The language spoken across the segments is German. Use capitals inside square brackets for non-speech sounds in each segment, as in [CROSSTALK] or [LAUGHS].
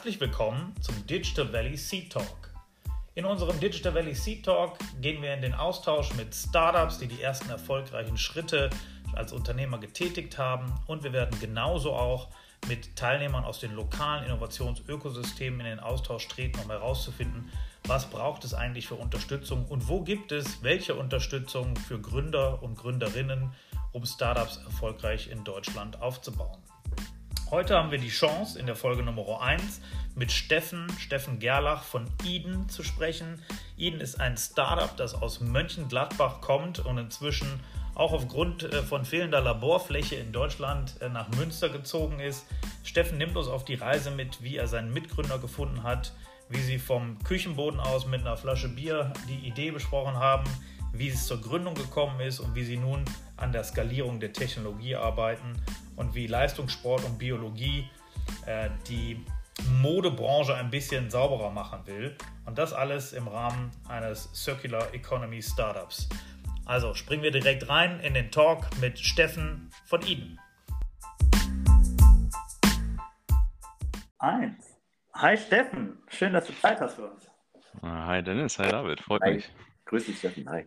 Herzlich willkommen zum Digital Valley Seed Talk. In unserem Digital Valley Seed Talk gehen wir in den Austausch mit Startups, die die ersten erfolgreichen Schritte als Unternehmer getätigt haben und wir werden genauso auch mit Teilnehmern aus den lokalen Innovationsökosystemen in den Austausch treten, um herauszufinden, was braucht es eigentlich für Unterstützung und wo gibt es welche Unterstützung für Gründer und Gründerinnen, um Startups erfolgreich in Deutschland aufzubauen. Heute haben wir die Chance, in der Folge Nummer 1 mit Steffen, Steffen Gerlach von Eden zu sprechen. Eden ist ein Startup, das aus Mönchengladbach kommt und inzwischen auch aufgrund äh, von fehlender Laborfläche in Deutschland äh, nach Münster gezogen ist. Steffen nimmt uns auf die Reise mit, wie er seinen Mitgründer gefunden hat, wie sie vom Küchenboden aus mit einer Flasche Bier die Idee besprochen haben, wie es zur Gründung gekommen ist und wie sie nun an der Skalierung der Technologie arbeiten und wie Leistungssport und Biologie äh, die Modebranche ein bisschen sauberer machen will. Und das alles im Rahmen eines Circular Economy Startups. Also springen wir direkt rein in den Talk mit Steffen von Eden. Eins. Hi Steffen, schön, dass du Zeit hast für uns. Hi Dennis, hi David, freut hi. mich. Grüß dich Steffen, hi.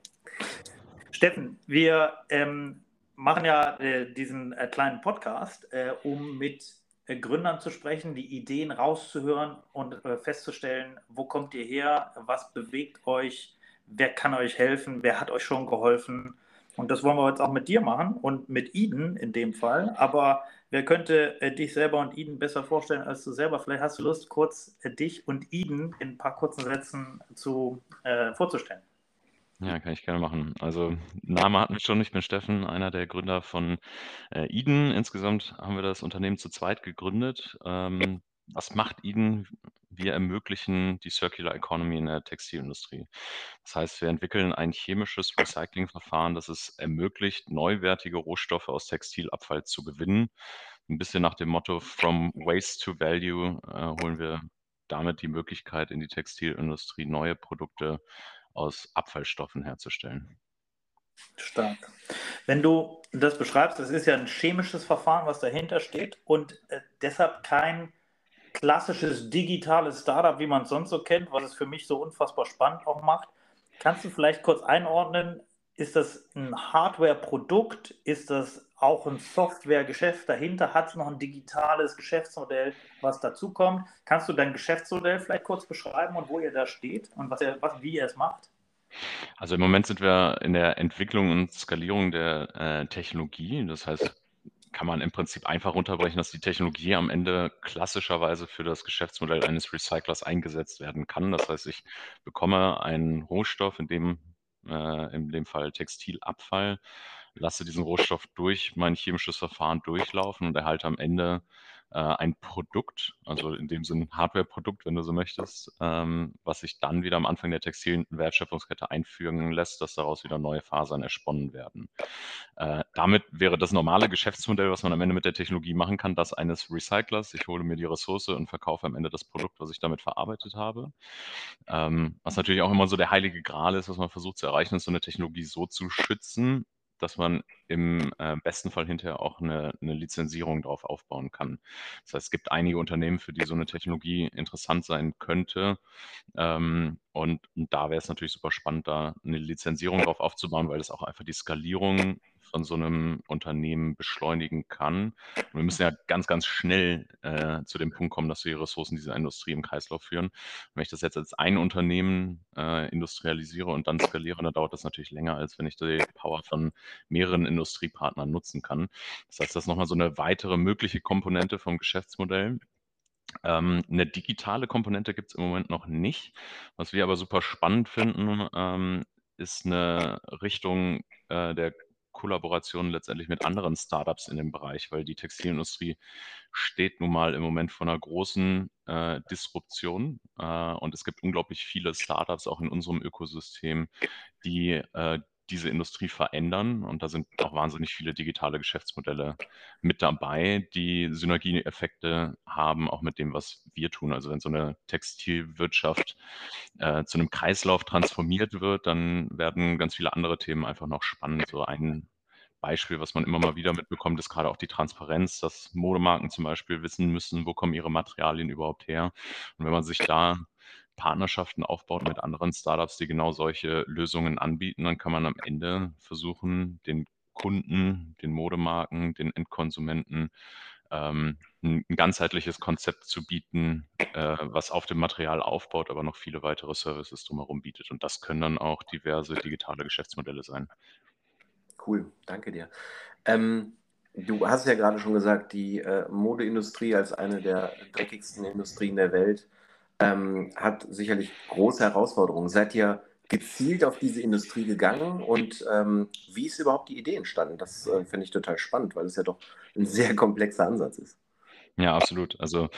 Steffen, wir ähm, machen ja äh, diesen äh, kleinen Podcast, äh, um mit äh, Gründern zu sprechen, die Ideen rauszuhören und äh, festzustellen, wo kommt ihr her, was bewegt euch, wer kann euch helfen, wer hat euch schon geholfen. Und das wollen wir jetzt auch mit dir machen und mit Eden in dem Fall. Aber wer könnte äh, dich selber und Eden besser vorstellen als du selber? Vielleicht hast du Lust, kurz dich und Eden in ein paar kurzen Sätzen zu, vorzustellen. Ja, kann ich gerne machen. Also Name hatten wir schon. Ich bin Steffen, einer der Gründer von äh, Eden. Insgesamt haben wir das Unternehmen zu zweit gegründet. Ähm, was macht Eden? Wir ermöglichen die Circular Economy in der Textilindustrie. Das heißt, wir entwickeln ein chemisches Recyclingverfahren, das es ermöglicht, neuwertige Rohstoffe aus Textilabfall zu gewinnen. Ein bisschen nach dem Motto From Waste to Value äh, holen wir damit die Möglichkeit in die Textilindustrie neue Produkte aus Abfallstoffen herzustellen. Stark. Wenn du das beschreibst, das ist ja ein chemisches Verfahren, was dahinter steht und äh, deshalb kein klassisches digitales Startup, wie man es sonst so kennt, was es für mich so unfassbar spannend auch macht. Kannst du vielleicht kurz einordnen, ist das ein Hardware-Produkt? Ist das auch ein Software-Geschäft dahinter? Hat noch ein digitales Geschäftsmodell, was dazukommt? Kannst du dein Geschäftsmodell vielleicht kurz beschreiben und wo ihr da steht und was ihr, was, wie ihr es macht? Also im Moment sind wir in der Entwicklung und Skalierung der äh, Technologie. Das heißt, kann man im Prinzip einfach runterbrechen, dass die Technologie am Ende klassischerweise für das Geschäftsmodell eines Recyclers eingesetzt werden kann. Das heißt, ich bekomme einen Rohstoff, in dem äh, in dem Fall Textilabfall, lasse diesen Rohstoff durch mein chemisches Verfahren durchlaufen und erhalte am Ende äh, ein Produkt, also in dem Sinne ein Hardware-Produkt, wenn du so möchtest, ähm, was sich dann wieder am Anfang der textilen Wertschöpfungskette einfügen lässt, dass daraus wieder neue Fasern ersponnen werden. Äh, damit wäre das normale Geschäftsmodell, was man am Ende mit der Technologie machen kann, das eines Recyclers. Ich hole mir die Ressource und verkaufe am Ende das Produkt, was ich damit verarbeitet habe. Ähm, was natürlich auch immer so der heilige Gral ist, was man versucht zu erreichen, ist so eine Technologie so zu schützen, dass man im äh, besten Fall hinterher auch eine, eine Lizenzierung darauf aufbauen kann. Das heißt, es gibt einige Unternehmen, für die so eine Technologie interessant sein könnte. Ähm, und, und, da wäre es natürlich super spannend, da eine Lizenzierung drauf aufzubauen, weil es auch einfach die Skalierung von so einem Unternehmen beschleunigen kann. Und wir müssen ja ganz, ganz schnell äh, zu dem Punkt kommen, dass wir die Ressourcen dieser Industrie im Kreislauf führen. wenn ich das jetzt als ein Unternehmen äh, industrialisiere und dann skaliere, dann dauert das natürlich länger, als wenn ich die Power von mehreren Industriepartnern nutzen kann. Das heißt, das ist nochmal so eine weitere mögliche Komponente vom Geschäftsmodell. Ähm, eine digitale Komponente gibt es im Moment noch nicht. Was wir aber super spannend finden, ähm, ist eine Richtung äh, der Kollaboration letztendlich mit anderen Startups in dem Bereich, weil die Textilindustrie steht nun mal im Moment vor einer großen äh, Disruption äh, und es gibt unglaublich viele Startups auch in unserem Ökosystem, die äh, diese Industrie verändern. Und da sind auch wahnsinnig viele digitale Geschäftsmodelle mit dabei, die Synergieeffekte haben, auch mit dem, was wir tun. Also wenn so eine Textilwirtschaft äh, zu einem Kreislauf transformiert wird, dann werden ganz viele andere Themen einfach noch spannend. So ein Beispiel, was man immer mal wieder mitbekommt, ist gerade auch die Transparenz, dass Modemarken zum Beispiel wissen müssen, wo kommen ihre Materialien überhaupt her. Und wenn man sich da Partnerschaften aufbaut mit anderen Startups, die genau solche Lösungen anbieten, dann kann man am Ende versuchen, den Kunden, den Modemarken, den Endkonsumenten ähm, ein, ganzheitliches Konzept zu bieten, äh, was auf dem Material aufbaut, aber noch viele weitere Services drumherum bietet. Und das können dann auch diverse digitale Geschäftsmodelle sein. Cool, danke dir. Ähm, du hast ja gerade schon gesagt, die äh, Modeindustrie als eine der dreckigsten Industrien der Welt ähm, hat sicherlich große Herausforderungen. Seid ihr gezielt auf diese Industrie gegangen und ähm, wie ist überhaupt die Idee entstanden? Das äh, finde ich total spannend, weil es ja doch ein sehr komplexer Ansatz ist. Ja, absolut. Also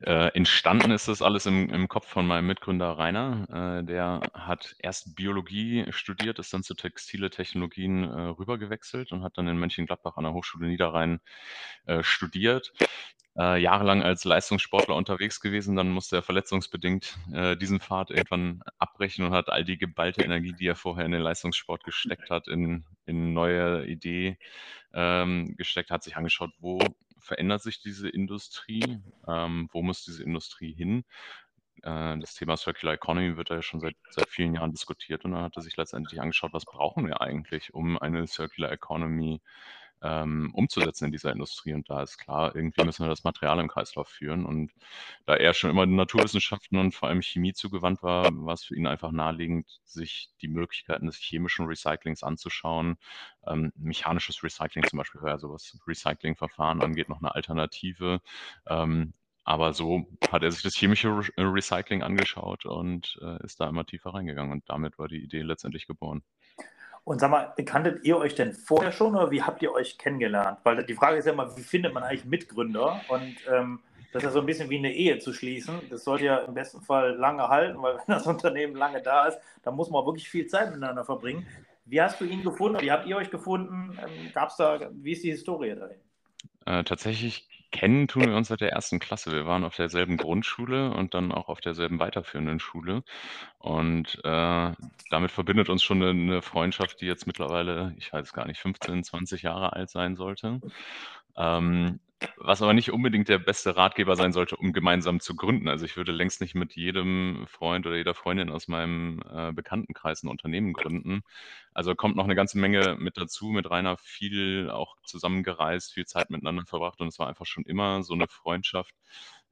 äh, entstanden ist das alles im, im Kopf von meinem Mitgründer Rainer. Äh, der hat erst Biologie studiert, ist dann zu textile Technologien äh, rübergewechselt und hat dann in Mönchengladbach an der Hochschule Niederrhein äh, studiert äh, jahrelang als Leistungssportler unterwegs gewesen, dann musste er verletzungsbedingt äh, diesen Pfad irgendwann abbrechen und hat all die geballte Energie, die er vorher in den Leistungssport gesteckt hat, in, in neue Idee ähm, gesteckt, hat sich angeschaut, wo verändert sich diese Industrie, ähm, wo muss diese Industrie hin. Äh, das Thema Circular Economy wird ja schon seit, seit vielen Jahren diskutiert und dann hat er sich letztendlich angeschaut, was brauchen wir eigentlich, um eine Circular Economy äh, ähm, umzusetzen in dieser Industrie. Und da ist klar, irgendwie müssen wir das Material im Kreislauf führen. Und da er schon immer den Naturwissenschaften und vor allem Chemie zugewandt war, war es für ihn einfach naheliegend, sich die Möglichkeiten des chemischen Recyclings anzuschauen. Ähm, mechanisches Recycling zum Beispiel, also was Recyclingverfahren angeht, noch eine Alternative. Ähm, aber so hat er sich das chemische Re Recycling angeschaut und äh, ist da immer tiefer reingegangen. Und damit war die Idee letztendlich geboren. Und sag mal, kanntet ihr euch denn vorher schon oder wie habt ihr euch kennengelernt? Weil die Frage ist ja immer, wie findet man eigentlich Mitgründer? Und ähm, das ist ja so ein bisschen wie eine Ehe zu schließen. Das sollte ja im besten Fall lange halten, weil wenn das [LAUGHS] Unternehmen lange da ist, dann muss man wirklich viel Zeit miteinander verbringen. Wie hast du ihn gefunden? Wie habt ihr euch gefunden? Ähm, Gab da, wie ist die Historie dahin? Äh, tatsächlich kennen tun wir uns seit der ersten Klasse. Wir waren auf derselben Grundschule und dann auch auf derselben weiterführenden Schule. Und äh, damit verbindet uns schon eine, eine, Freundschaft, die jetzt mittlerweile, ich weiß gar nicht, 15, 20 Jahre alt sein sollte. Ähm, was aber nicht unbedingt der beste Ratgeber sein sollte, um gemeinsam zu gründen. Also ich würde längst nicht mit jedem Freund oder jeder Freundin aus meinem äh, Bekanntenkreis ein Unternehmen gründen. Also kommt noch eine ganze Menge mit dazu, mit Rainer viel auch zusammengereist, viel Zeit miteinander verbracht und es war einfach schon immer so eine Freundschaft,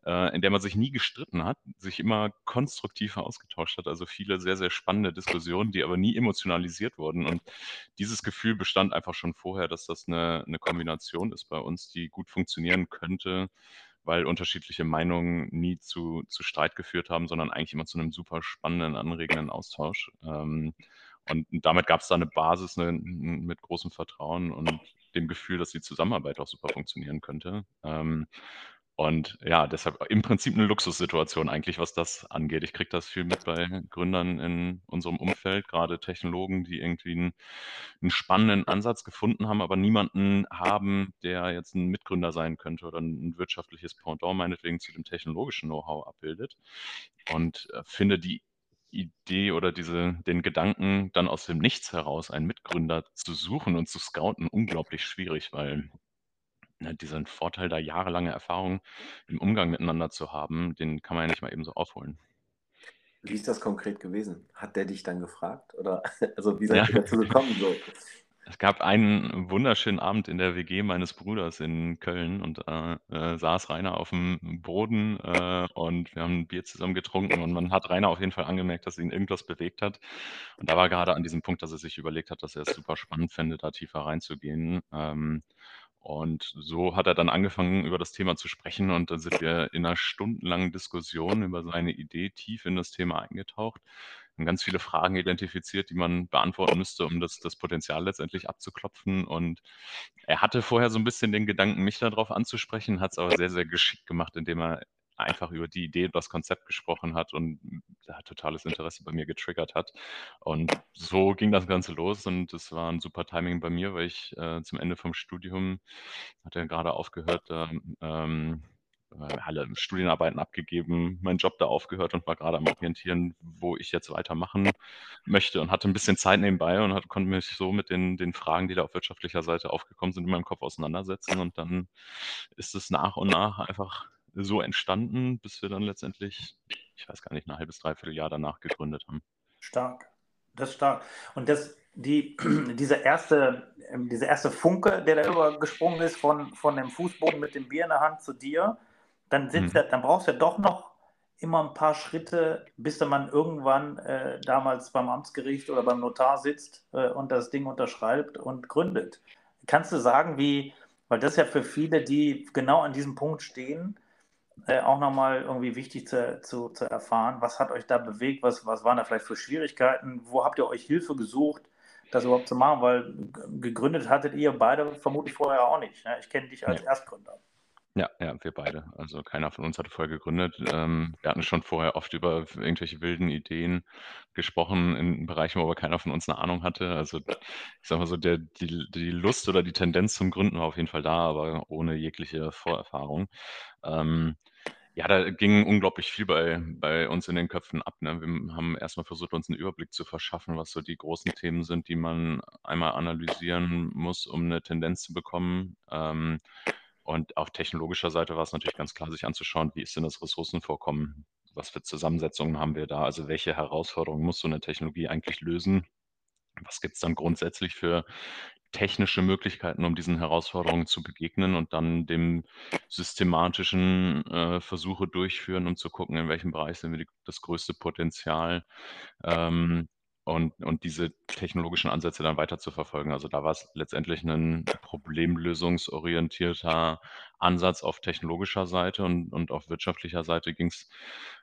in der man sich nie gestritten hat, sich immer konstruktiv ausgetauscht hat. Also viele sehr, sehr spannende Diskussionen, die aber nie emotionalisiert wurden. Und dieses Gefühl bestand einfach schon vorher, dass das eine, eine Kombination ist bei uns, die gut funktionieren könnte, weil unterschiedliche Meinungen nie zu, zu Streit geführt haben, sondern eigentlich immer zu einem super spannenden, anregenden Austausch. Ähm, und damit gab es da eine Basis eine, mit großem Vertrauen und dem Gefühl, dass die Zusammenarbeit auch super funktionieren könnte. Ähm, und ja, deshalb im Prinzip eine Luxussituation eigentlich, was das angeht. Ich kriege das viel mit bei Gründern in unserem Umfeld, gerade Technologen, die irgendwie einen, einen spannenden Ansatz gefunden haben, aber niemanden haben, der jetzt ein Mitgründer sein könnte oder ein wirtschaftliches Pendant meinetwegen zu dem technologischen Know-how abbildet. Und äh, finde die Idee oder diese, den Gedanken, dann aus dem Nichts heraus einen Mitgründer zu suchen und zu scouten, unglaublich schwierig, weil ne, diesen Vorteil, da jahrelange Erfahrung im Umgang miteinander zu haben, den kann man ja nicht mal eben so aufholen. Wie ist das konkret gewesen? Hat der dich dann gefragt? Oder [LAUGHS] also wie seid ja. ihr dazu gekommen? So? [LAUGHS] Es gab einen wunderschönen Abend in der WG meines Bruders in Köln und äh, äh, saß Rainer auf dem Boden äh, und wir haben ein Bier zusammen getrunken und man hat Rainer auf jeden Fall angemerkt, dass ihn irgendwas bewegt hat. Und da war gerade an diesem Punkt, dass er sich überlegt hat, dass er es super spannend fände, da tiefer reinzugehen. Ähm, und so hat er dann angefangen, über das Thema zu sprechen und dann sind wir in einer stundenlangen Diskussion über seine Idee tief in das Thema eingetaucht. haben ganz viele Fragen identifiziert, die man beantworten müsste, um das das Potenzial letztendlich abzuklopfen. Und er hatte vorher so ein bisschen den Gedanken, mich darauf anzusprechen, hat es aber sehr, sehr geschickt gemacht, indem er einfach über die Idee und das Konzept gesprochen hat und da totales Interesse bei mir getriggert hat. Und so ging das Ganze los und es war ein super Timing bei mir, weil ich äh, zum Ende vom Studium hatte gerade aufgehört, da, ähm, äh, alle Studienarbeiten abgegeben, meinen Job da aufgehört und war gerade am Orientieren, wo ich jetzt weitermachen möchte und hatte ein bisschen Zeit nebenbei und hat, konnte mich so mit den, den Fragen, die da auf wirtschaftlicher Seite aufgekommen sind, in meinem Kopf auseinandersetzen. Und dann ist es nach und nach einfach so entstanden, bis wir dann letztendlich, ich weiß gar nicht, ein halbes, dreiviertel Jahr danach gegründet haben. Stark, das ist stark. Und das, die, [CLEARS THROAT] dieser erste, ähm, dieser erste Funke, der da übergesprungen ist von, von dem Fußboden mit dem Bier in der Hand zu dir, dann, sitzt mhm. ja, dann brauchst du ja doch noch immer ein paar Schritte, bis man irgendwann äh, damals beim Amtsgericht oder beim Notar sitzt äh, und das Ding unterschreibt und gründet. Kannst du sagen, wie, weil das ja für viele, die genau an diesem Punkt stehen, äh, auch nochmal irgendwie wichtig zu, zu, zu, erfahren. Was hat euch da bewegt? Was, was waren da vielleicht für Schwierigkeiten? Wo habt ihr euch Hilfe gesucht, das überhaupt zu machen? Weil gegründet hattet ihr beide vermutlich vorher auch nicht. Ne? Ich kenne dich als ja. Erstgründer. Ja, ja, wir beide. Also keiner von uns hatte vorher gegründet. Ähm, wir hatten schon vorher oft über irgendwelche wilden Ideen gesprochen in Bereichen, wo aber keiner von uns eine Ahnung hatte. Also ich sag mal so, der, die, die Lust oder die Tendenz zum Gründen war auf jeden Fall da, aber ohne jegliche Vorerfahrung. Ähm, ja, da ging unglaublich viel bei, bei uns in den Köpfen ab. Ne? Wir haben erstmal versucht, uns einen Überblick zu verschaffen, was so die großen Themen sind, die man einmal analysieren muss, um eine Tendenz zu bekommen. Ähm, und auf technologischer Seite war es natürlich ganz klar, sich anzuschauen, wie ist denn das Ressourcenvorkommen? Was für Zusammensetzungen haben wir da? Also welche Herausforderungen muss so eine Technologie eigentlich lösen? Was gibt es dann grundsätzlich für technische Möglichkeiten, um diesen Herausforderungen zu begegnen und dann dem systematischen äh, Versuche durchführen, um zu gucken, in welchem Bereich sind wir die, das größte Potenzial, ähm, und, und diese technologischen Ansätze dann weiter zu verfolgen. Also da war es letztendlich ein problemlösungsorientierter Ansatz auf technologischer Seite und, und auf wirtschaftlicher Seite ging es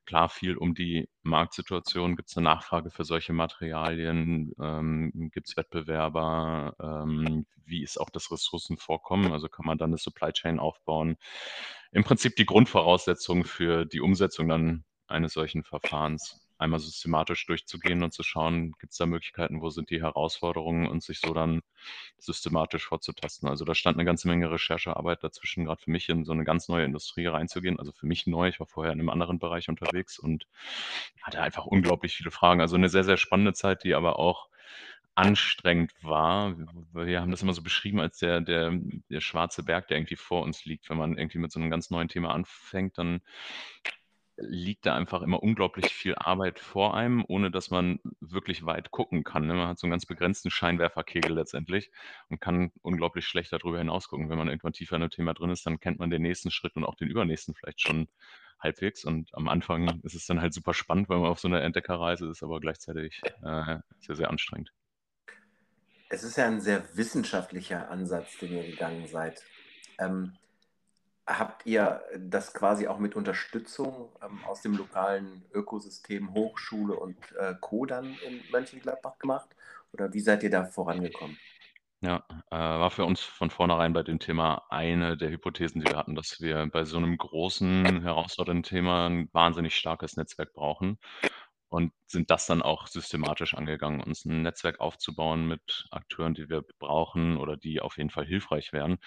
klar viel um die Marktsituation. Gibt es eine Nachfrage für solche Materialien? Ähm, Gibt es Wettbewerber? Ähm, wie ist auch das Ressourcenvorkommen? Also kann man dann eine Supply Chain aufbauen? Im Prinzip die Grundvoraussetzung für die Umsetzung dann eines solchen Verfahrens einmal systematisch durchzugehen und zu schauen, gibt es da Möglichkeiten, wo sind die Herausforderungen und sich so dann systematisch vorzutasten. Also da stand eine ganze Menge Recherchearbeit dazwischen, gerade für mich in so eine ganz neue Industrie reinzugehen. Also für mich neu, ich war vorher in einem anderen Bereich unterwegs und hatte einfach unglaublich viele Fragen. Also eine sehr, sehr spannende Zeit, die aber auch anstrengend war. Wir haben das immer so beschrieben als der, der, der schwarze Berg, der irgendwie vor uns liegt. Wenn man irgendwie mit so einem ganz neuen Thema anfängt, dann liegt da einfach immer unglaublich viel Arbeit vor einem, ohne dass man wirklich weit gucken kann. Ne? Man hat so einen ganz begrenzten Scheinwerferkegel letztendlich und kann unglaublich schlecht darüber hinaus gucken. Wenn man irgendwann tiefer in einem Thema drin ist, dann kennt man den nächsten Schritt und auch den übernächsten vielleicht schon halbwegs. Und am Anfang ist es dann halt super spannend, weil man auf so einer Entdeckerreise ist, aber gleichzeitig äh, sehr, sehr anstrengend. Es ist ja ein sehr wissenschaftlicher Ansatz, den ihr gegangen seid. Ähm, Habt ihr das quasi auch mit Unterstützung ähm, aus dem lokalen Ökosystem Hochschule und äh, Co. dann in Mönchengladbach gemacht? Oder wie seid ihr da vorangekommen? Ja, äh, war für uns von vornherein bei dem Thema eine der Hypothesen, die wir hatten, dass wir bei so einem großen, herausfordernden Thema ein wahnsinnig starkes Netzwerk brauchen und sind das dann auch systematisch angegangen, uns ein Netzwerk aufzubauen mit Akteuren, die wir brauchen oder die auf jeden Fall hilfreich wären.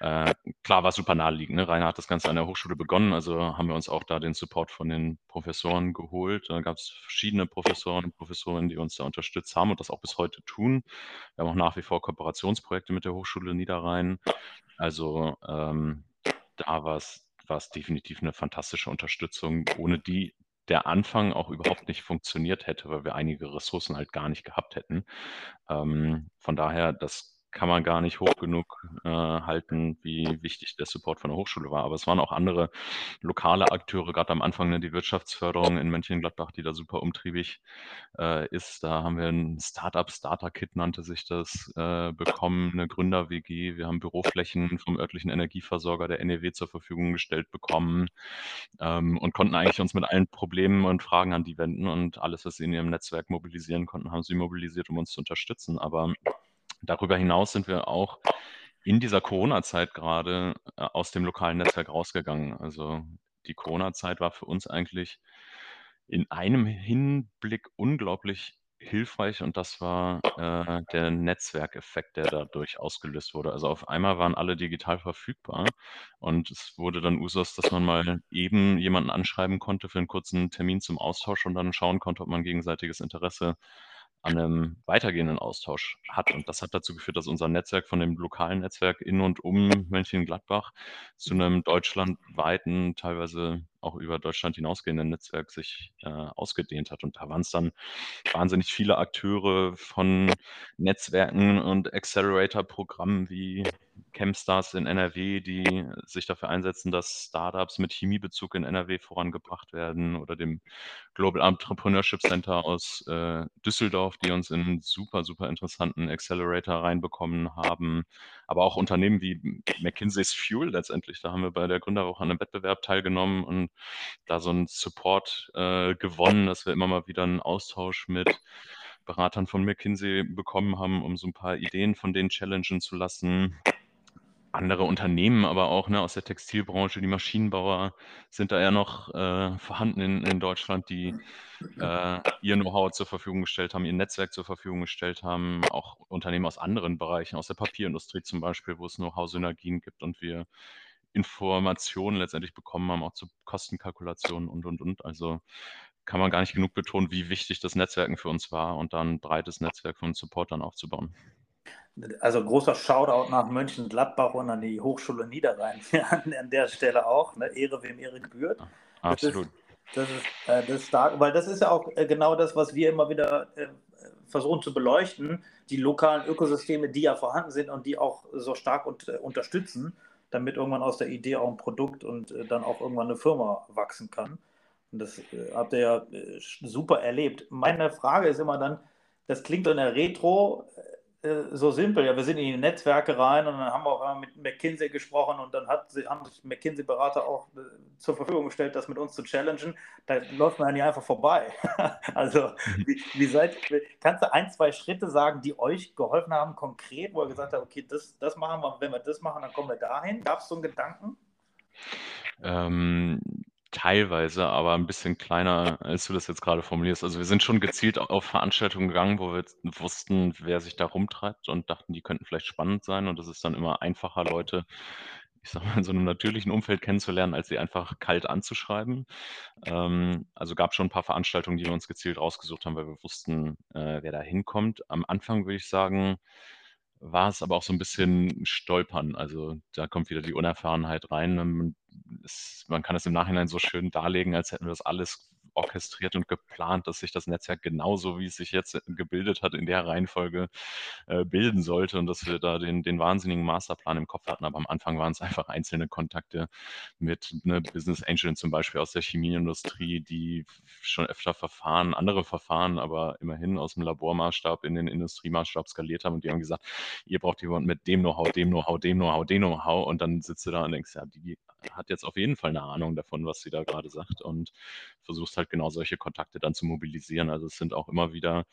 Äh, klar war es super naheliegend. Ne? Rainer hat das Ganze an der Hochschule begonnen, also haben wir uns auch da den Support von den Professoren geholt. Da gab es verschiedene Professoren und Professorinnen, die uns da unterstützt haben und das auch bis heute tun. Wir haben auch nach wie vor Kooperationsprojekte mit der Hochschule Niederrhein. Also ähm, da war es war es definitiv eine fantastische Unterstützung, ohne die der Anfang auch überhaupt nicht funktioniert hätte, weil wir einige Ressourcen halt gar nicht gehabt hätten. Ähm, von daher, das kann man gar nicht hoch genug äh, halten, wie wichtig der Support von der Hochschule war. Aber es waren auch andere lokale Akteure, gerade am Anfang ne, die Wirtschaftsförderung in Mönchengladbach, die da super umtriebig äh, ist. Da haben wir ein Startup, Starter-Kit nannte sich das, äh, bekommen, eine Gründer-WG. Wir haben Büroflächen vom örtlichen Energieversorger der NEW zur Verfügung gestellt bekommen ähm, und konnten eigentlich uns mit allen Problemen und Fragen an die wenden und alles, was sie in ihrem Netzwerk mobilisieren konnten, haben sie mobilisiert, um uns zu unterstützen. Aber Darüber hinaus sind wir auch in dieser Corona-Zeit gerade äh, aus dem lokalen Netzwerk rausgegangen. Also die Corona-Zeit war für uns eigentlich in einem Hinblick unglaublich hilfreich und das war äh, der Netzwerkeffekt, der dadurch ausgelöst wurde. Also auf einmal waren alle digital verfügbar und es wurde dann Usus, dass man mal eben jemanden anschreiben konnte für einen kurzen Termin zum Austausch und dann schauen konnte, ob man gegenseitiges Interesse an einem weitergehenden Austausch hat. Und das hat dazu geführt, dass unser Netzwerk von dem lokalen Netzwerk in und um Mönchengladbach zu einem deutschlandweiten, teilweise auch über Deutschland hinausgehenden Netzwerk sich äh, ausgedehnt hat. Und da waren es dann wahnsinnig viele Akteure von Netzwerken und Accelerator-Programmen wie Chemstars in NRW, die sich dafür einsetzen, dass Startups mit Chemiebezug in NRW vorangebracht werden oder dem Global Entrepreneurship Center aus äh, Düsseldorf, die uns in einen super, super interessanten Accelerator reinbekommen haben. Aber auch Unternehmen wie McKinsey's Fuel letztendlich. Da haben wir bei der Gründerwoche an einem Wettbewerb teilgenommen und da so einen Support äh, gewonnen, dass wir immer mal wieder einen Austausch mit Beratern von McKinsey bekommen haben, um so ein paar Ideen von denen challengen zu lassen andere Unternehmen, aber auch ne, aus der Textilbranche, die Maschinenbauer sind da ja noch äh, vorhanden in, in Deutschland, die äh, ihr Know-how zur Verfügung gestellt haben, ihr Netzwerk zur Verfügung gestellt haben, auch Unternehmen aus anderen Bereichen, aus der Papierindustrie zum Beispiel, wo es Know-how-Synergien gibt und wir Informationen letztendlich bekommen haben, auch zu Kostenkalkulationen und, und, und. Also kann man gar nicht genug betonen, wie wichtig das Netzwerken für uns war und dann ein breites Netzwerk von Supportern aufzubauen. Also großer Shoutout nach Mönchengladbach und an die Hochschule Niederrhein [LAUGHS] an, der Stelle auch. Ne? Ehre, wem Ehre gebührt. Absolut. Das ist, das ist, äh, das ist stark, weil das ist ja auch äh, genau das, was wir immer wieder äh, versuchen zu beleuchten. Die lokalen Ökosysteme, die ja vorhanden sind und die auch so stark und, äh, unterstützen, damit irgendwann aus der Idee auch ein Produkt und äh, dann auch irgendwann eine Firma wachsen kann. Und das äh, habt ihr ja super erlebt. Meine Frage ist immer dann, das klingt in der Retro äh, so simpel. Ja, wir sind in die Netzwerke rein und dann haben wir auch mit McKinsey gesprochen und dann hat, haben sich McKinsey-Berater auch äh, zur Verfügung gestellt, das mit uns zu challengen. Da läuft man ja nicht einfach vorbei. [LAUGHS] also, mhm. wie, wie seid, kannst du ein, zwei Schritte sagen, die euch geholfen haben, konkret, wo ihr gesagt habt, okay, das, das machen wir, wenn wir das machen, dann kommen wir dahin? Gab es so einen Gedanken? Ähm, Teilweise, aber ein bisschen kleiner, als du das jetzt gerade formulierst. Also, wir sind schon gezielt auf Veranstaltungen gegangen, wo wir wussten, wer sich da rumtreibt und dachten, die könnten vielleicht spannend sein. Und es ist dann immer einfacher, Leute, ich sage mal, in so einem natürlichen Umfeld kennenzulernen, als sie einfach kalt anzuschreiben. Ähm, also, gab schon ein paar Veranstaltungen, die wir uns gezielt rausgesucht haben, weil wir wussten, äh, wer da hinkommt. Am Anfang würde ich sagen war es aber auch so ein bisschen Stolpern. Also, da kommt wieder die Unerfahrenheit rein. Man es man kann es im Nachhinein so schön darlegen, als hätten wir das alles orchestriert und geplant, dass sich das Netzwerk genauso, wie es sich jetzt äh, gebildet hat, in der Reihenfolge äh, bilden sollte und dass wir da den, den wahnsinnigen Masterplan im Kopf hatten. Aber am Anfang waren es einfach einzelne Kontakte mit ne, Business Angel zum Beispiel aus der Chemieindustrie, die schon öfter Verfahren, andere Verfahren, aber immerhin aus dem Labormaßstab in den Industriemaßstab skaliert haben und die haben gesagt, ihr braucht jemanden mit dem Know-how, dem Know-how, dem Know-how, dem Know-how und dann sitzt du da und denkst, ja, die hat jetzt auf jeden Fall eine Ahnung davon, was sie da gerade sagt und versuchst halt genau solche Kontakte dann zu mobilisieren. Also es sind auch immer wieder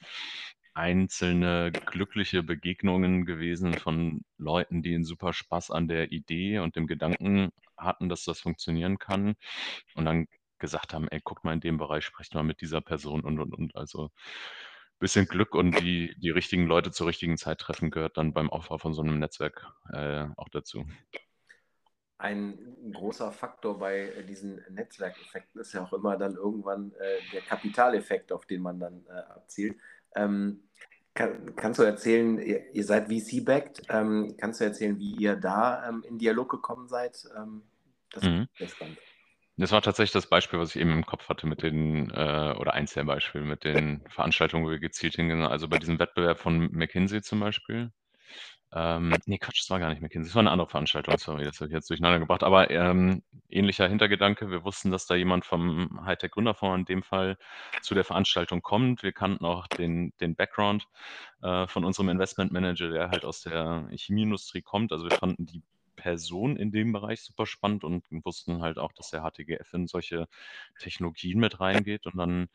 einzelne glückliche Begegnungen gewesen von Leuten, die einen super Spaß an der Idee und dem Gedanken hatten, dass das funktionieren kann und dann gesagt haben, ey, guck mal in dem Bereich, sprecht mal mit dieser Person und und und. Also ein bisschen Glück und die, die richtigen Leute zur richtigen Zeit treffen gehört dann beim Aufbau von so einem Netzwerk äh, auch dazu ein großer Faktor bei äh, diesen Netzwerkeffekten ist ja auch immer dann irgendwann äh, der Kapitaleffekt, auf den man dann äh, abzielt. Ähm, kann, kannst du erzählen, ihr, ihr seid VC-backed, ähm, kannst du erzählen, wie ihr da ähm, in Dialog gekommen seid? Ähm, das mhm. ist spannend. Das war tatsächlich das Beispiel, was ich eben im Kopf hatte mit den, äh, oder eins der Beispiele mit den [LAUGHS] Veranstaltungen, wo wir gezielt hingehen. Also bei diesem Wettbewerb von McKinsey zum Beispiel, Ähm, ne, Quatsch, das war gar nicht McKinsey. Das war eine andere Veranstaltung, sorry, das habe ich jetzt durcheinander gebracht. Aber ähm, ähnlicher Hintergedanke. Wir wussten, dass da jemand vom Hightech Gründerfonds in dem Fall zu der Veranstaltung kommt. Wir kannten auch den, den Background äh, von unserem Investment Manager, der halt aus der Chemieindustrie kommt. Also wir fanden die Person in dem Bereich super spannend und wussten halt auch, dass der HTGF in solche Technologien mit reingeht. Und dann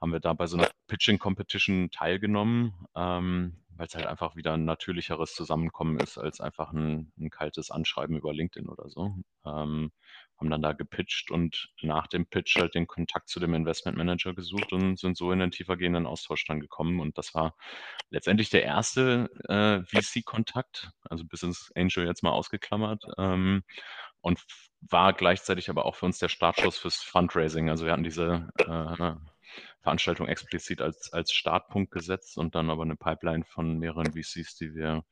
haben wir da bei so einer Pitching Competition teilgenommen. Ähm, weil es halt einfach wieder ein natürlicheres Zusammenkommen ist als einfach ein, ein kaltes Anschreiben über LinkedIn oder so. Ähm, haben dann da gepitcht und nach dem Pitch halt den Kontakt zu dem Investment Manager gesucht und sind so in den tiefergehenden Austausch dann gekommen. Und das war letztendlich der erste äh, VC-Kontakt, also Business Angel jetzt mal ausgeklammert. Ähm, und war gleichzeitig aber auch für uns der Startschuss fürs Fundraising. Also wir hatten diese äh, Veranstaltung explizit als, als Startpunkt gesetzt und dann aber eine Pipeline von mehreren VCs, die wir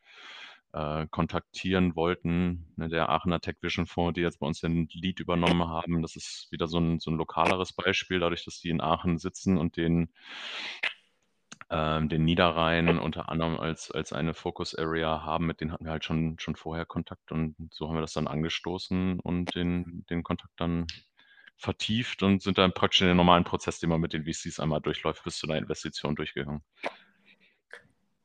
äh, kontaktieren wollten. Ne, der Aachener Tech Vision Fonds, die jetzt bei uns den Lead übernommen haben, das ist wieder so ein, so ein lokaleres Beispiel, dadurch, dass die in Aachen sitzen und den ähm, den Niederrhein unter anderem als, als eine Focus Area haben, mit denen hatten wir halt schon, schon vorher Kontakt und so haben wir das dann angestoßen und den, den Kontakt dann vertieft und sind dann praktisch in den normalen Prozess, den man mit den VCs einmal durchläuft, bis zu einer Investition durchgegangen.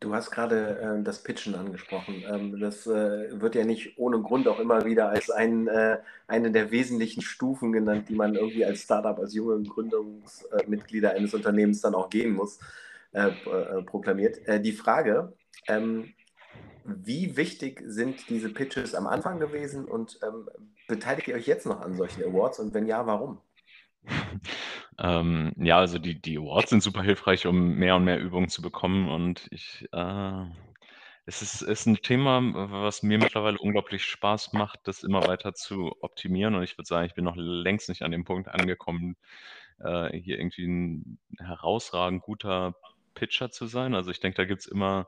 Du hast gerade äh, das Pitchen angesprochen. Ähm, das äh, wird ja nicht ohne Grund auch immer wieder als ein, äh, eine der wesentlichen Stufen genannt, die man irgendwie als Startup, als junge Gründungsmitglieder eines Unternehmens dann auch gehen muss, äh, äh, proklamiert. Äh, die Frage, ähm, wie wichtig sind diese Pitches am Anfang gewesen und ähm, beteiligt ihr euch jetzt noch an solchen Awards und wenn ja, warum? [LAUGHS] Ähm, ja, also die, die Awards sind super hilfreich, um mehr und mehr Übungen zu bekommen. Und ich, äh, es ist, ist ein Thema, was mir mittlerweile unglaublich Spaß macht, das immer weiter zu optimieren. Und ich würde sagen, ich bin noch längst nicht an dem Punkt angekommen, äh, hier irgendwie ein herausragend guter Pitcher zu sein. Also ich denke, da gibt es immer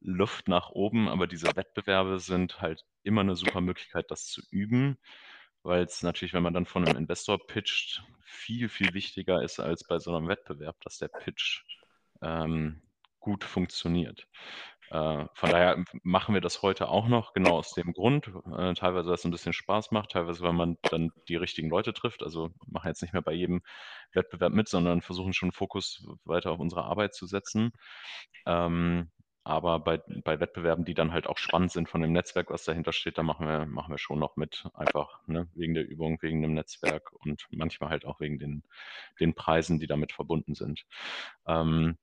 Luft nach oben, aber diese Wettbewerbe sind halt immer eine super Möglichkeit, das zu üben, weil es natürlich, wenn man dann von einem Investor pitcht, viel, viel wichtiger ist als bei so einem Wettbewerb, dass der Pitch ähm, gut funktioniert. Äh, von daher machen wir das heute auch noch, genau aus dem Grund. Äh, teilweise, weil es ein bisschen Spaß macht, teilweise, weil man dann die richtigen Leute trifft. Also machen jetzt nicht mehr bei jedem Wettbewerb mit, sondern versuchen schon Fokus weiter auf unsere Arbeit zu setzen. Ähm, aber bei, bei Wettbewerben, die dann halt auch spannend sind von dem Netzwerk, was dahinter steht, da machen wir, machen wir schon noch mit, einfach ne, wegen der Übung, wegen dem Netzwerk und manchmal halt auch wegen den, den Preisen, die damit verbunden sind. Ähm,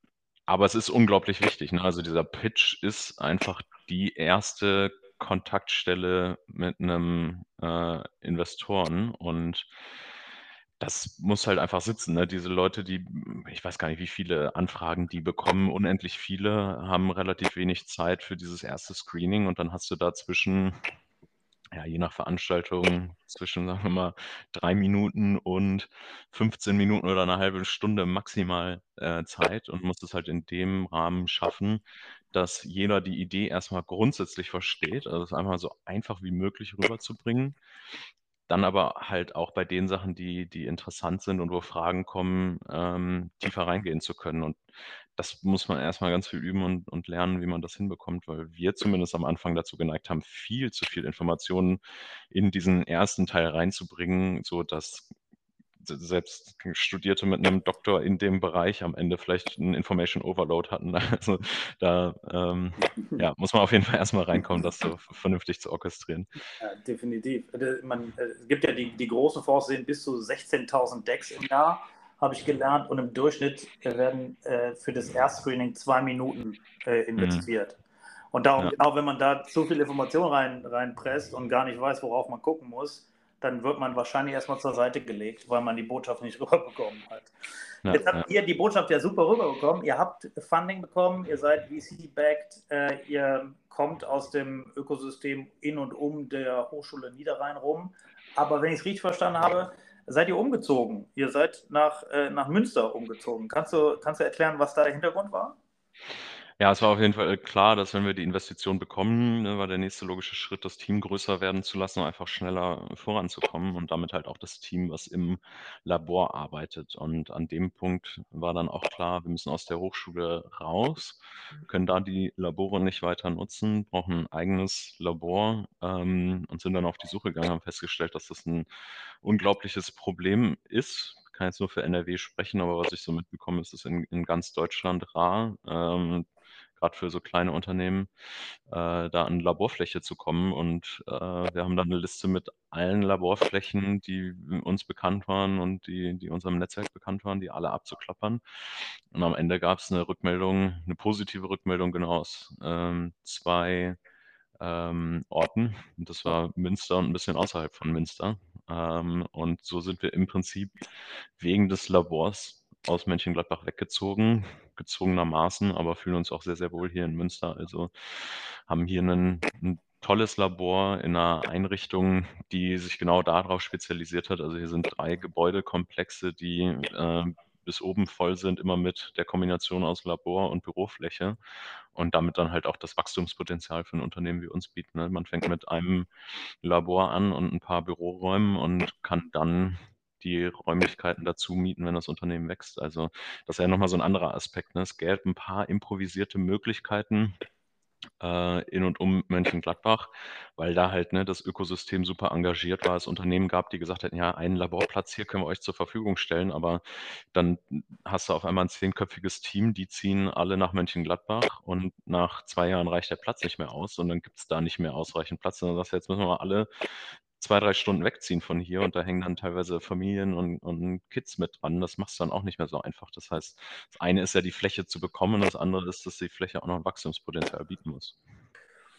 aber es ist unglaublich wichtig. Ne? Also dieser Pitch ist einfach die erste Kontaktstelle mit einem äh, Investoren und das muss halt einfach sitzen. Ne? Diese Leute, die, ich weiß gar nicht, wie viele Anfragen die bekommen, unendlich viele, haben relativ wenig Zeit für dieses erste Screening und dann hast du dazwischen, ja, je nach Veranstaltung, zwischen, sagen wir mal, drei Minuten und 15 Minuten oder eine halbe Stunde maximal äh, Zeit und musst es halt in dem Rahmen schaffen, dass jeder die Idee erstmal grundsätzlich versteht, also es einmal so einfach wie möglich rüberzubringen dann aber halt auch bei den Sachen, die, die interessant sind und wo Fragen kommen, ähm, tiefer reingehen zu können. Und das muss man erstmal ganz viel üben und, und lernen, wie man das hinbekommt, weil wir zumindest am Anfang dazu geneigt haben, viel zu viel Informationen in diesen ersten Teil reinzubringen, so dass selbst Studierte mit einem Doktor in dem Bereich am Ende vielleicht einen Information Overload hatten. [LAUGHS] Also da ähm, [LAUGHS] ja, muss man auf jeden Fall erstmal reinkommen, das so vernünftig zu orchestrieren. Ja, definitiv. Äh, man, äh, es gibt ja die, die großen Fonds, sehen bis zu 16.000 Decks im Jahr, habe ich gelernt. Und im Durchschnitt werden äh, für das Erstscreening zwei Minuten äh, investiert. Mhm. Und darum, ja. genau wenn man da zu viel Information rein, reinpresst und gar nicht weiß, worauf man gucken muss, dann wird man wahrscheinlich erstmal zur Seite gelegt, weil man die Botschaft nicht [LAUGHS] rüberbekommen hat. Ja, Jetzt habt ja. ihr die Botschaft ja super rüberbekommen. Ihr habt Funding bekommen, ihr seid VC-backed, äh, ihr kommt aus dem Ökosystem in und um der Hochschule Niederrhein rum. Aber wenn ich es richtig verstanden habe, seid ihr umgezogen. Ihr seid nach, äh, nach Münster umgezogen. Kannst du, kannst du erklären, was da der Hintergrund war? Ja, es war auf jeden Fall klar, dass wenn wir die Investition bekommen, ne, war der nächste logische Schritt, das Team größer werden zu lassen, einfach schneller voranzukommen und damit halt auch das Team, was im Labor arbeitet. Und an dem Punkt war dann auch klar, wir müssen aus der Hochschule raus, können da die Labore nicht weiter nutzen, brauchen ein eigenes Labor ähm, und sind dann auf die Suche gegangen, haben festgestellt, dass das ein unglaubliches Problem ist. Ich kann jetzt nur für NRW sprechen, aber was ich so mitbekomme, ist es in, in ganz Deutschland rar. Ähm, gerade für so kleine Unternehmen, äh, da an Laborfläche zu kommen. Und äh, wir haben dann eine Liste mit allen Laborflächen, die uns bekannt waren und die, die unserem Netzwerk bekannt waren, die alle abzuklappern. Und am Ende gab es eine Rückmeldung, eine positive Rückmeldung genau aus ähm, zwei ähm, Orten. Das war Münster und ein bisschen außerhalb von Münster. Ähm, und so sind wir im Prinzip wegen des Labors aus Mönchengladbach weggezogen, gezwungenermaßen, aber fühlen uns auch sehr, sehr wohl hier in Münster. Also haben hier einen, ein tolles Labor in einer Einrichtung, die sich genau darauf spezialisiert hat. Also hier sind drei Gebäudekomplexe, die äh, bis oben voll sind, immer mit der Kombination aus Labor und Bürofläche und damit dann halt auch das Wachstumspotenzial für ein Unternehmen wie uns bieten. Ne? Man fängt mit einem Labor an und ein paar Büroräumen und kann dann die Räumlichkeiten dazu mieten, wenn das Unternehmen wächst. Also das ist ja nochmal so ein anderer Aspekt. Ne? Es gäbe ein paar improvisierte Möglichkeiten, äh, in und um Mönchengladbach, weil da halt ne, das Ökosystem super engagiert war. Es Unternehmen gab, die gesagt hätten, ja, einen Laborplatz hier können wir euch zur Verfügung stellen, aber dann hast du auf einmal ein zehnköpfiges Team, die ziehen alle nach Mönchengladbach und nach zwei Jahren reicht der Platz nicht mehr aus und dann gibt es da nicht mehr ausreichend Platz. Und dann sagst du, jetzt müssen wir alle zwei, drei Stunden wegziehen von hier und da hängen dann teilweise Familien und, und Kids mit dran. Das machst du dann auch nicht mehr so einfach. Das heißt, das eine ist ja die Fläche zu bekommen, das andere ist, dass die Fläche auch noch ein Wachstumspotenzial bieten muss.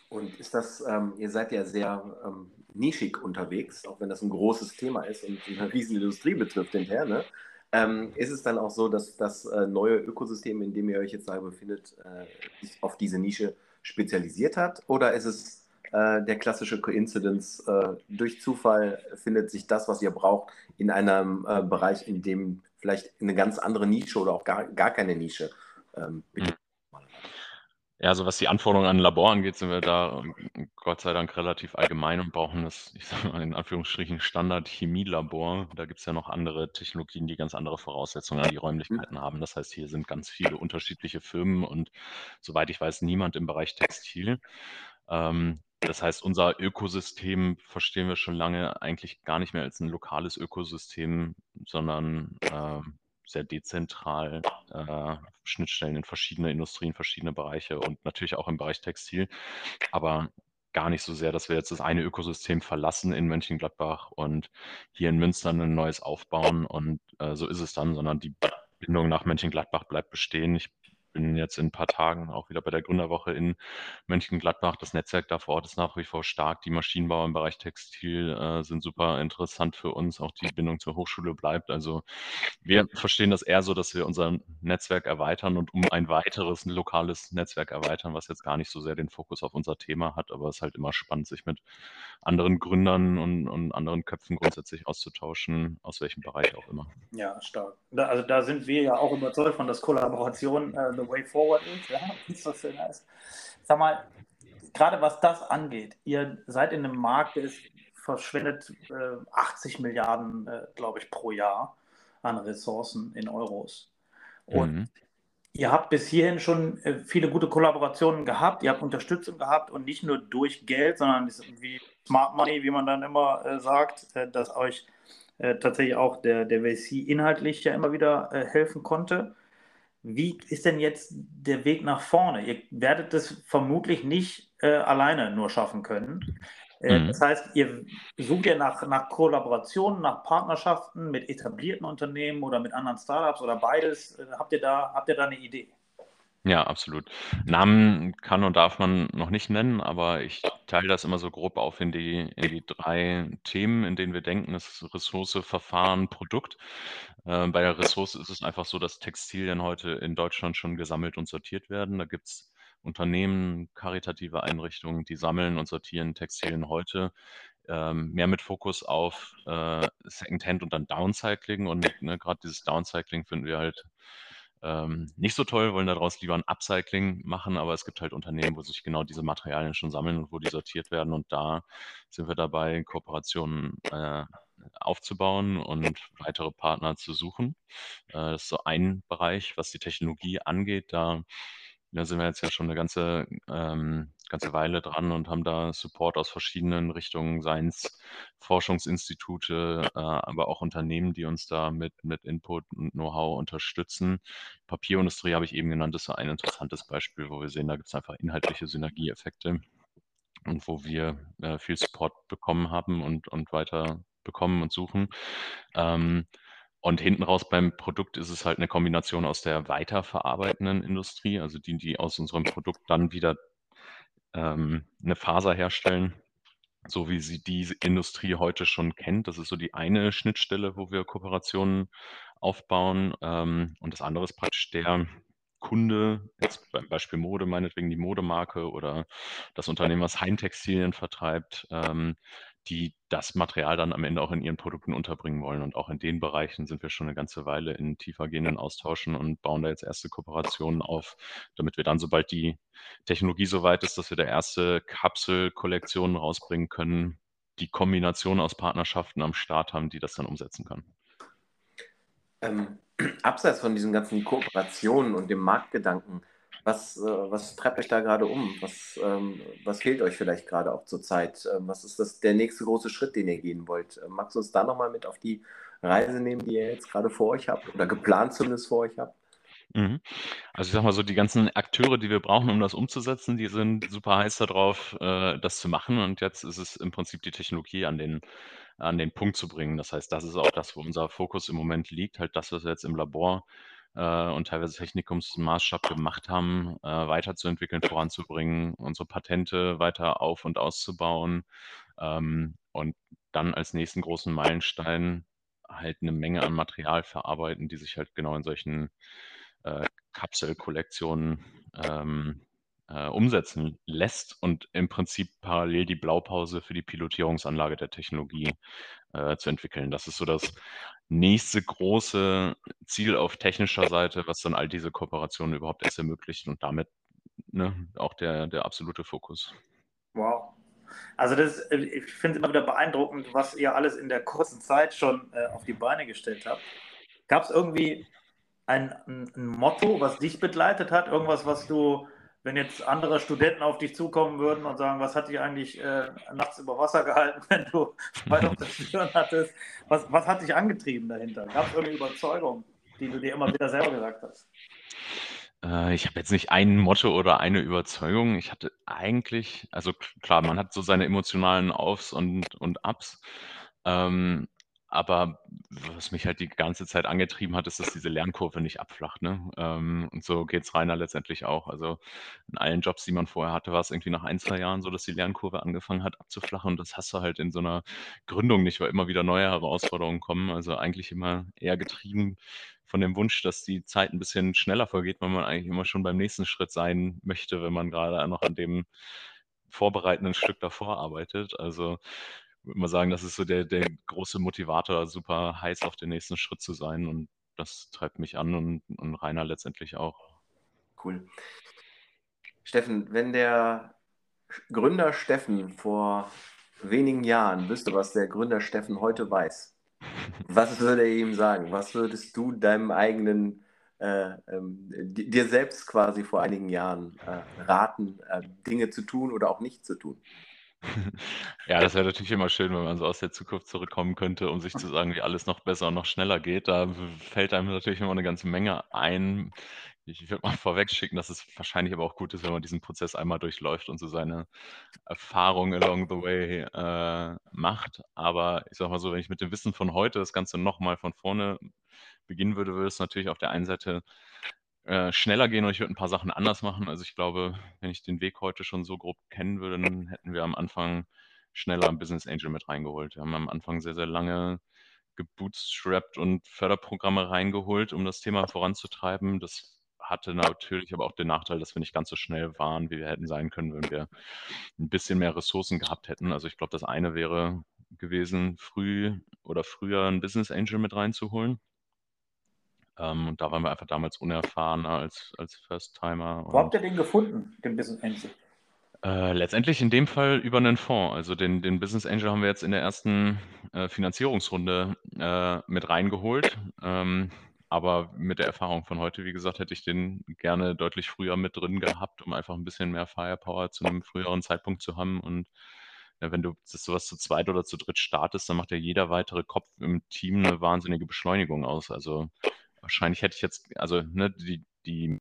Und ist das, ähm, ihr seid ja sehr ähm, nischig unterwegs, auch wenn das ein großes Thema ist und eine riesen Industrie betrifft hinterher, ne? Ähm, ist es dann auch so, dass das äh, neue Ökosystem, in dem ihr euch jetzt da befindet, äh, sich auf diese Nische spezialisiert hat? Oder ist es äh, der klassische Coincidence. Äh, durch Zufall findet sich das, was ihr braucht, in einem äh, Bereich, in dem vielleicht eine ganz andere Nische oder auch gar, gar keine Nische ähm, mhm. Ja, also was die Anforderungen an Labor angeht, sind wir da Gott sei Dank relativ allgemein und brauchen das, ich sage mal in Anführungsstrichen, Standard-Chemielabor. Da gibt es ja noch andere Technologien, die ganz andere Voraussetzungen an die Räumlichkeiten mhm. haben. Das heißt, hier sind ganz viele unterschiedliche Firmen und soweit ich weiß, niemand im Bereich Textil. Ähm, das heißt, unser Ökosystem verstehen wir schon lange eigentlich gar nicht mehr als ein lokales Ökosystem, sondern äh, sehr dezentral äh, Schnittstellen in verschiedene Industrien, verschiedene Bereiche und natürlich auch im Bereich Textil, aber gar nicht so sehr, dass wir jetzt das eine Ökosystem verlassen in Mönchengladbach und hier in Münster ein neues aufbauen und äh, so ist es dann, sondern die Bindung nach Mönchengladbach bleibt bestehen. Ich bin jetzt in ein paar Tagen auch wieder bei der Gründerwoche in Mönchengladbach. Das Netzwerk da vor Ort ist nach wie vor stark. Die Maschinenbauer im Bereich Textil äh, sind super interessant für uns. Auch die Bindung zur Hochschule bleibt. Also wir verstehen das eher so, dass wir unser Netzwerk erweitern und um ein weiteres ein lokales Netzwerk erweitern, was jetzt gar nicht so sehr den Fokus auf unser Thema hat. Aber es ist halt immer spannend, sich mit anderen Gründern und, und anderen Köpfen grundsätzlich auszutauschen, aus welchem Bereich auch immer. Ja, stark. Da, also da sind wir ja auch überzeugt von, dass Kollaboration äh, the way forward ist, ja, [LAUGHS] wie es so schön heißt. Sag mal, gerade was das angeht, ihr seid in einem Markt, der ist, verschwendet äh, 80 Milliarden, äh, glaube ich, pro Jahr an Ressourcen in Euros. Und mhm. ihr habt bis hierhin schon äh, viele gute Kollaborationen gehabt, ihr habt Unterstützung gehabt und nicht nur durch Geld, sondern wie Smart Money, wie man dann immer äh, sagt, äh, dass euch tatsächlich auch der, der VC inhaltlich ja immer wieder helfen konnte. Wie ist denn jetzt der Weg nach vorne? Ihr werdet es vermutlich nicht äh, alleine nur schaffen können. Äh, mhm. Das heißt, ihr sucht ja nach, nach Kollaborationen, nach Partnerschaften mit etablierten Unternehmen oder mit anderen Startups oder beides. Äh, habt, ihr da, habt ihr da eine Idee? Ja, absolut. Namen kann und darf man noch nicht nennen, aber ich teile das immer so grob auf in die, in die drei Themen, in denen wir denken, das ist Ressource, Verfahren, Produkt. Äh, bei der Ressource ist es einfach so, dass Textilien heute in Deutschland schon gesammelt und sortiert werden. Da gibt es Unternehmen, karitative Einrichtungen, die sammeln und sortieren Textilien heute. Ähm, mehr mit Fokus auf äh, Secondhand und dann Downcycling. Und ne, gerade dieses Downcycling finden wir halt ähm, nicht so toll, wollen daraus lieber ein Upcycling machen, aber es gibt halt Unternehmen, wo sich genau diese Materialien schon sammeln und wo die sortiert werden. Und da sind wir dabei, Kooperationen äh, aufzubauen und weitere Partner zu suchen. Äh, das ist so ein Bereich, was die Technologie angeht. Da, da sind wir jetzt ja schon eine ganze, ähm, ganze Weile dran und haben da Support aus verschiedenen Richtungen, seien es Forschungsinstitute, äh, aber auch Unternehmen, die uns da mit, mit Input und Know-how unterstützen. Papierindustrie habe ich eben genannt, ist ein interessantes Beispiel, wo wir sehen, da gibt es einfach inhaltliche Synergieeffekte und wo wir äh, viel Support bekommen haben und, und weiter bekommen und suchen. Ähm, und hinten raus beim Produkt ist es halt eine Kombination aus der weiterverarbeitenden Industrie, also die, die aus unserem Produkt dann wieder ähm, eine Faser herstellen, so wie sie die Industrie heute schon kennt. Das ist so die eine Schnittstelle, wo wir Kooperationen aufbauen. Ähm, und das andere ist praktisch der Kunde, jetzt beim Beispiel Mode, meinetwegen die Modemarke oder das Unternehmen, was Heimtextilien vertreibt, ähm, die das Material dann am Ende auch in ihren Produkten unterbringen wollen. Und auch in den Bereichen sind wir schon eine ganze Weile in tiefer gehenden Austauschen und bauen da jetzt erste Kooperationen auf, damit wir dann, sobald die Technologie so weit ist, dass wir da erste Kapselkollektionen rausbringen können, die Kombination aus Partnerschaften am Start haben, die das dann umsetzen können. Ähm, abseits von diesen ganzen Kooperationen und dem Marktgedanken, was, äh, was treibt euch da gerade um? Was, ähm, was fehlt euch vielleicht gerade auch zurzeit? Ähm, was ist das, der nächste große Schritt, den ihr gehen wollt? Ähm, magst du uns da nochmal mit auf die Reise nehmen, die ihr jetzt gerade vor euch habt oder geplant zumindest vor euch habt? Mhm. Also ich sag mal so, die ganzen Akteure, die wir brauchen, um das umzusetzen, die sind super heiß darauf, äh, das zu machen. Und jetzt ist es im Prinzip die Technologie an den, an den Punkt zu bringen. Das heißt, das ist auch das, wo unser Fokus im Moment liegt, halt das, was wir jetzt im Labor äh, und teilweise Technikumsmaßstab gemacht haben, äh, weiterzuentwickeln, voranzubringen, unsere Patente weiter auf- und auszubauen ähm, und dann als nächsten großen Meilenstein halt eine Menge an Material verarbeiten, die sich halt genau in solchen äh, Kapselkollektionen ähm, äh, umsetzen lässt und im Prinzip parallel die Blaupause für die Pilotierungsanlage der Technologie äh, zu entwickeln. Das ist so das nächste große Ziel auf technischer Seite, was dann all diese Kooperationen überhaupt erst ermöglicht und damit ne, auch der, der absolute Fokus. Wow. Also das, ich finde es immer wieder beeindruckend, was ihr alles in der kurzen Zeit schon äh, auf die Beine gestellt habt. Gab es irgendwie ein, ein Motto, was dich begleitet hat? Irgendwas, was du wenn jetzt andere Studenten auf dich zukommen würden und sagen, was hat dich eigentlich äh, nachts über Wasser gehalten, [LAUGHS] wenn du weiter auf das Stirn hattest, was, was hat dich angetrieben dahinter? Gab es irgendeine Überzeugung, die du dir immer wieder selber gesagt hast? Äh, ich habe jetzt nicht ein Motto oder eine Überzeugung. Ich hatte eigentlich, also klar, man hat so seine emotionalen Aufs und, und Ups. Ähm, aber was mich halt die ganze Zeit angetrieben hat, ist, dass diese Lernkurve nicht abflacht, ne? Ähm, und so geht's Rainer letztendlich auch. Also, in allen Jobs, die man vorher hatte, war es irgendwie nach ein, zwei Jahren so, dass die Lernkurve angefangen hat abzuflachen und das hast du halt in so einer Gründung nicht, weil immer wieder neue Herausforderungen kommen. Also, eigentlich immer eher getrieben von dem Wunsch, dass die Zeit ein bisschen schneller vergeht, weil man eigentlich immer schon beim nächsten Schritt sein möchte, wenn man gerade noch an dem vorbereitenden Stück davor arbeitet. Also, würde mal sagen, das ist so der, der große Motivator, super heiß auf den nächsten Schritt zu sein. Und das treibt mich an und, und Rainer letztendlich auch. Cool. Steffen, wenn der Gründer Steffen vor wenigen Jahren wüsste, was der Gründer Steffen heute weiß, was würde er ihm sagen? Was würdest du deinem eigenen, äh, ähm, dir selbst quasi vor einigen Jahren äh, raten, äh, Dinge zu tun oder auch nicht zu tun? Ja, das wäre natürlich immer schön, wenn man so aus der Zukunft zurückkommen könnte, um sich zu sagen, wie alles noch besser und noch schneller geht. Da fällt einem natürlich immer eine ganze Menge ein. Ich würde mal [LAUGHS] vorweg schicken, dass es wahrscheinlich aber auch gut ist, wenn man diesen Prozess einmal durchläuft und so seine Erfahrungen along the way äh, macht. Aber ich sage mal so, wenn ich mit dem Wissen von heute das Ganze nochmal von vorne beginnen würde, würde es natürlich auf der einen Seite äh, schneller gehen und ich würde ein paar Sachen anders machen. Also ich glaube, wenn ich den Weg heute schon so grob kennen würde, dann hätten wir am Anfang schneller ein Business Angel mit reingeholt. Wir haben am Anfang sehr, sehr lange gebootstrapped und Förderprogramme reingeholt, um das Thema voranzutreiben. Das hatte natürlich aber auch den Nachteil, dass wir nicht ganz so schnell waren, wie wir hätten sein können, wenn wir ein bisschen mehr Ressourcen gehabt hätten. Also ich glaube, das eine wäre gewesen, früh oder früher ein Business Angel mit reinzuholen Ähm, und da waren wir einfach damals unerfahrener als, als First-Timer. Wo habt ihr den gefunden, den Business Angel? Äh, letztendlich in dem Fall über einen Fonds. Also den, den Business Angel haben wir jetzt in der ersten äh, Finanzierungsrunde äh, mit reingeholt. Ähm, aber mit der Erfahrung von heute, wie gesagt, hätte ich den gerne deutlich früher mit drin gehabt, um einfach ein bisschen mehr Firepower zu einem früheren Zeitpunkt zu haben. Und ja, wenn du sowas zu zweit oder zu dritt startest, dann macht ja jeder weitere Kopf im Team eine wahnsinnige Beschleunigung aus. Also wahrscheinlich hätte ich jetzt, also ne, die, die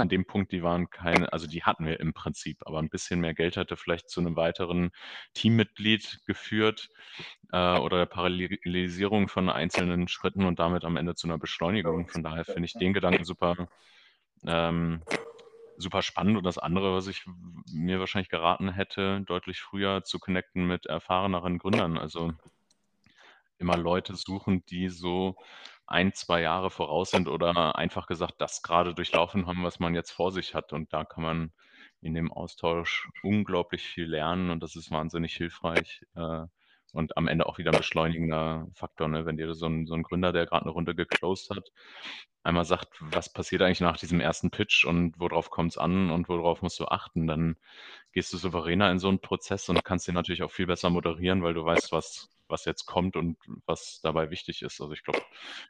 an dem Punkt, die waren keine, also die hatten wir im Prinzip, aber ein bisschen mehr Geld hätte vielleicht zu einem weiteren Teammitglied geführt äh, oder der Parallelisierung von einzelnen Schritten und damit am Ende zu einer Beschleunigung. Von daher finde ich den Gedanken super, ähm, super spannend. Und das andere, was ich mir wahrscheinlich geraten hätte, deutlich früher zu connecten mit erfahreneren Gründern. Also immer Leute suchen, die so ein, zwei Jahre voraus sind oder einfach gesagt, das gerade durchlaufen haben, was man jetzt vor sich hat. Und da kann man in dem Austausch unglaublich viel lernen und das ist wahnsinnig hilfreich äh, und am Ende auch wieder ein beschleunigender Faktor, ne? wenn dir so ein, so ein Gründer, der gerade eine Runde geclosed hat, einmal sagt, was passiert eigentlich nach diesem ersten Pitch und worauf kommt es an und worauf musst du achten, dann gehst du souveräner in so einen Prozess und kannst den natürlich auch viel besser moderieren, weil du weißt, was, was jetzt kommt und was dabei wichtig ist. Also ich glaube,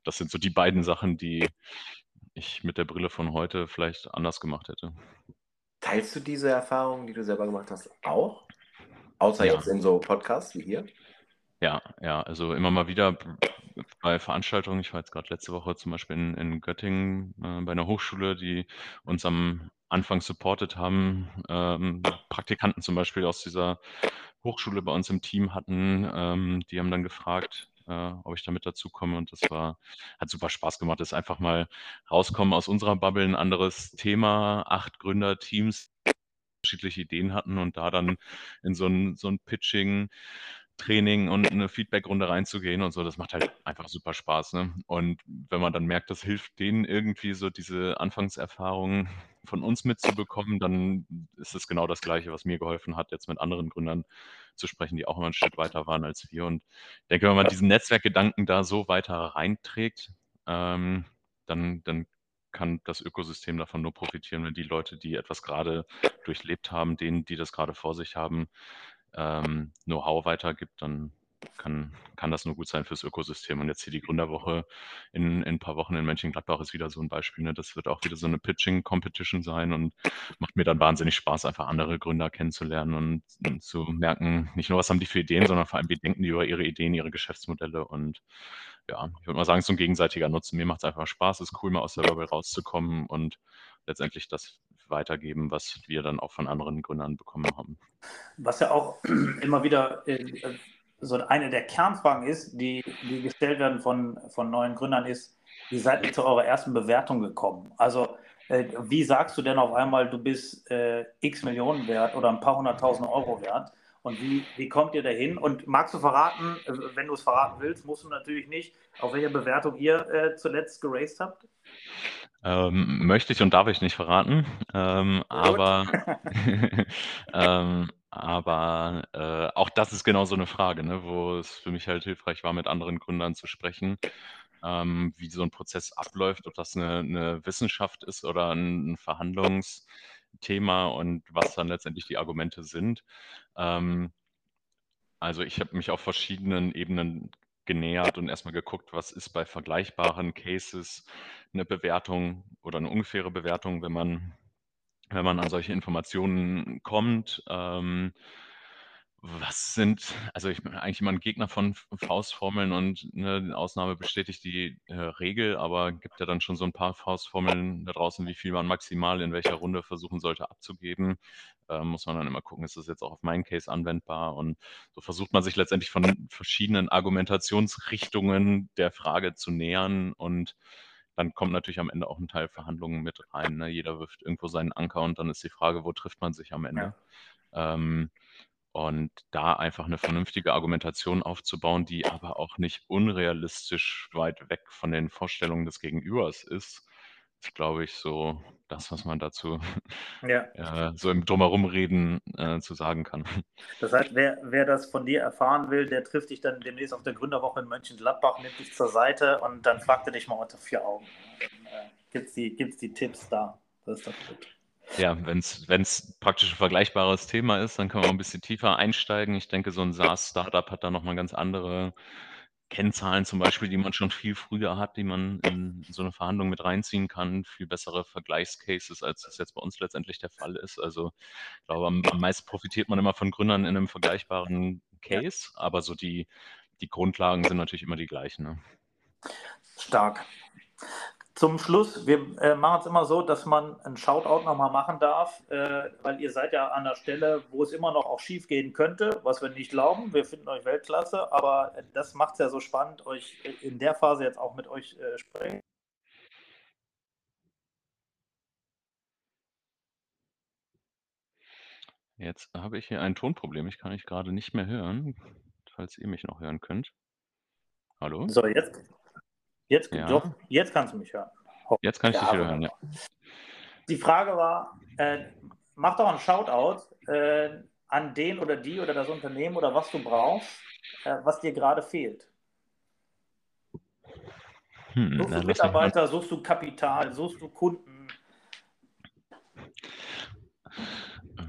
das sind so die beiden Sachen, die ich mit der Brille von heute vielleicht anders gemacht hätte. Teilst du diese Erfahrungen, die du selber gemacht hast, auch? Außer ja. jetzt in so Podcasts wie hier? Ja, ja, also immer mal wieder bei Veranstaltungen. Ich war jetzt gerade letzte Woche zum Beispiel in, in Göttingen äh, bei einer Hochschule, die uns am Anfang supportet haben. Ähm, Praktikanten zum Beispiel aus dieser Hochschule bei uns im Team hatten. Ähm, die haben dann gefragt, äh, ob ich damit dazu komme. Und das war, hat super Spaß gemacht. Das ist einfach mal rauskommen aus unserer Bubble, ein anderes Thema, acht Gründerteams unterschiedliche Ideen hatten und da dann in so ein, so ein Pitching Training und eine Feedbackrunde reinzugehen und so, das macht halt einfach super Spaß. Ne? Und wenn man dann merkt, das hilft denen irgendwie so diese Anfangserfahrungen von uns mitzubekommen, dann ist es genau das Gleiche, was mir geholfen hat, jetzt mit anderen Gründern zu sprechen, die auch immer einen Schritt weiter waren als wir. Und ich denke, wenn man diesen Netzwerkgedanken da so weiter reinträgt, ähm, dann, dann kann das Ökosystem davon nur profitieren, wenn die Leute, die etwas gerade durchlebt haben, denen, die das gerade vor sich haben, ähm, Know-how weitergibt, dann kann, kann das nur gut sein fürs Ökosystem. Und jetzt hier die Gründerwoche in, in ein paar Wochen in Mönchengladbach ist wieder so ein Beispiel. Ne? Das wird auch wieder so eine Pitching-Competition sein und macht mir dann wahnsinnig Spaß, einfach andere Gründer kennenzulernen und, und, zu merken, nicht nur, was haben die für Ideen, sondern vor allem, wie denken die über ihre Ideen, ihre Geschäftsmodelle. Und ja, ich würde mal sagen, es ist ein gegenseitiger Nutzen. Mir macht es einfach Spaß, es ist cool, mal aus der Bubble rauszukommen und letztendlich das weitergeben, was wir dann auch von anderen Gründern bekommen haben. Was ja auch [CLEARS THROAT] immer wieder äh, so eine der Kernfragen ist, die, die gestellt werden von, von neuen Gründern, ist, wie seid ihr zu eurer ersten Bewertung gekommen? Also äh, wie sagst du denn auf einmal, du bist äh, x Millionen wert oder ein paar hunderttausend Euro wert? Und wie, wie kommt ihr dahin? Und magst du verraten, äh, wenn du es verraten willst, musst du natürlich nicht, auf welche Bewertung ihr äh, zuletzt geraced habt? Ähm, möchte ich und darf ich nicht verraten. Ähm, aber [LAUGHS] [LAUGHS] ähm, aber äh, auch das ist genau so eine Frage, ne, wo es für mich halt hilfreich war, mit anderen Gründern zu sprechen, ähm, wie so ein Prozess abläuft, ob das eine, eine Wissenschaft ist oder ein, ein Verhandlungsthema und was dann letztendlich die Argumente sind. Ähm, also ich habe mich auf verschiedenen Ebenen genähert und erstmal geguckt, was ist bei vergleichbaren Cases eine Bewertung oder eine ungefähre Bewertung, wenn man, wenn man an solche Informationen kommt. Ähm, was sind, also ich bin eigentlich immer ein Gegner von Faustformeln und eine Ausnahme bestätigt die äh, Regel, aber gibt ja dann schon so ein paar Faustformeln da draußen, wie viel man maximal in welcher Runde versuchen sollte abzugeben. Äh, muss man dann immer gucken, ist das jetzt auch auf meinen Case anwendbar und so versucht man sich letztendlich von verschiedenen Argumentationsrichtungen der Frage zu nähern und dann kommt natürlich am Ende auch ein Teil Verhandlungen mit rein. Ne? Jeder wirft irgendwo seinen Anker und dann ist die Frage, wo trifft man sich am Ende? Ja. Ähm, und da einfach eine vernünftige Argumentation aufzubauen, die aber auch nicht unrealistisch weit weg von den Vorstellungen des Gegenübers ist, ist, glaube ich, so das, was man dazu Ja. [LAUGHS] äh, so im Drumherumreden äh, zu sagen kann. Das heißt, wer, wer das von dir erfahren will, der trifft dich dann demnächst auf der Gründerwoche in Mönchengladbach, nimmt dich zur Seite und dann fragt er dich mal unter vier Augen. Dann äh, gibt es die, gibt's die Tipps da. Das ist doch gut. Ja, wenn es praktisch ein vergleichbares Thema ist, dann können wir ein bisschen tiefer einsteigen. Ich denke, so ein SaaS-Startup hat da nochmal ganz andere Kennzahlen zum Beispiel, die man schon viel früher hat, die man in so eine Verhandlung mit reinziehen kann, viel bessere Vergleichscases, als das jetzt bei uns letztendlich der Fall ist. Also ich glaube, am, am meisten profitiert man immer von Gründern in einem vergleichbaren Case, aber so die, die Grundlagen sind natürlich immer die gleichen. Ne? Stark. Zum Schluss, wir äh, machen es immer so, dass man einen Shoutout nochmal machen darf, äh, weil ihr seid ja an der Stelle, wo es immer noch auch schief gehen könnte, was wir nicht glauben. Wir finden euch Weltklasse, aber das macht es ja so spannend, euch in der Phase jetzt auch mit euch äh, sprechen. Jetzt habe ich hier ein Tonproblem. Ich kann mich gerade nicht mehr hören, falls ihr mich noch hören könnt. Hallo? So, jetzt, jetzt, Ja. doch, jetzt kannst du mich hören. Jetzt kann ich dich Ja, wieder hören, ja. Die Frage war, äh, mach doch einen Shoutout äh, an den oder die oder das Unternehmen oder was du brauchst, äh, was dir gerade fehlt. Hm, Suchst du Mitarbeiter, suchst du Kapital, suchst du Kunden?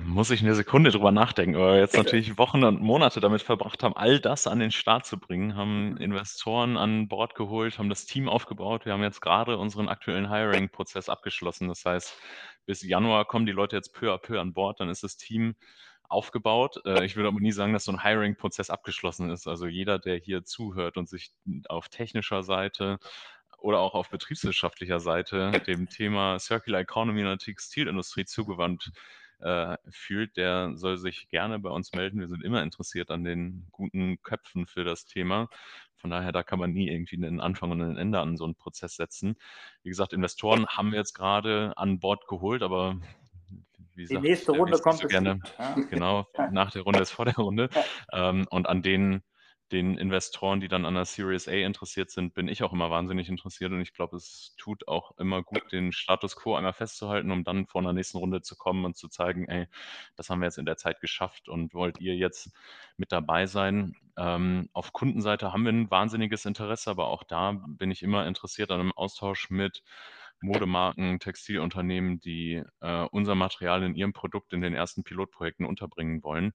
Muss ich eine Sekunde drüber nachdenken, weil wir jetzt natürlich Wochen und Monate damit verbracht haben, all das an den Start zu bringen, haben Investoren an Bord geholt, haben das Team aufgebaut. Wir haben jetzt gerade unseren aktuellen Hiring-Prozess abgeschlossen. Das heißt, bis Januar kommen die Leute jetzt peu à peu an Bord, dann ist das Team aufgebaut. Äh, Ich würde aber nie sagen, dass so ein Hiring-Prozess abgeschlossen ist. Also jeder, der hier zuhört und sich auf technischer Seite oder auch auf betriebswirtschaftlicher Seite dem Thema Circular Economy in der Textilindustrie zugewandt äh, fühlt, der soll sich gerne bei uns melden. Wir sind immer interessiert an den guten Köpfen für das Thema. Von daher, da kann man nie irgendwie einen Anfang und ein Ende an so einen Prozess setzen. Wie gesagt, Investoren haben wir jetzt gerade an Bord geholt, aber wie Die sagt, nächste Runde kommt so gerne. Ja. [LAUGHS] genau, nach der Runde ist vor der Runde. [LAUGHS] Ähm, und an den, den Investoren, die dann an der Series A interessiert sind, bin ich auch immer wahnsinnig interessiert. Und ich glaube, es tut auch immer gut, den Status quo einmal festzuhalten, um dann vor einer nächsten Runde zu kommen und zu zeigen, ey, das haben wir jetzt in der Zeit geschafft und wollt ihr jetzt mit dabei sein. Ähm, auf Kundenseite haben wir ein wahnsinniges Interesse, aber auch da bin ich immer interessiert an einem Austausch mit Modemarken, Textilunternehmen, die äh, unser Material in ihrem Produkt in den ersten Pilotprojekten unterbringen wollen.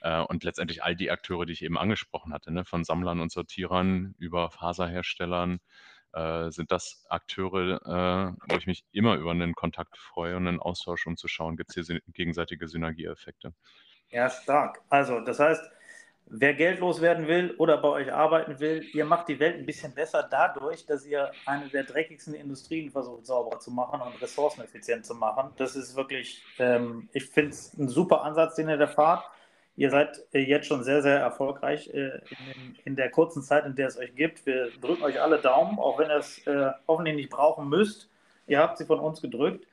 Äh, und letztendlich all die Akteure, die ich eben angesprochen hatte, ne, von Sammlern und Sortierern über Faserherstellern, äh, sind das Akteure, äh, wo ich mich immer über einen Kontakt freue und einen Austausch, um zu schauen, gibt es hier gegenseitige Synergieeffekte. Ja, stark. Also, das heißt, wer geldlos werden will oder bei euch arbeiten will, ihr macht die Welt ein bisschen besser dadurch, dass ihr eine der dreckigsten Industrien versucht, sauberer zu machen und ressourceneffizient zu machen. Das ist wirklich, ähm, ich finde es ein super Ansatz, den ihr da fahrt. Ihr seid äh, jetzt schon sehr, sehr erfolgreich äh, in, in der kurzen Zeit, in der es euch gibt. Wir drücken euch alle Daumen, auch wenn ihr es äh, hoffentlich nicht brauchen müsst. Ihr habt sie von uns gedrückt.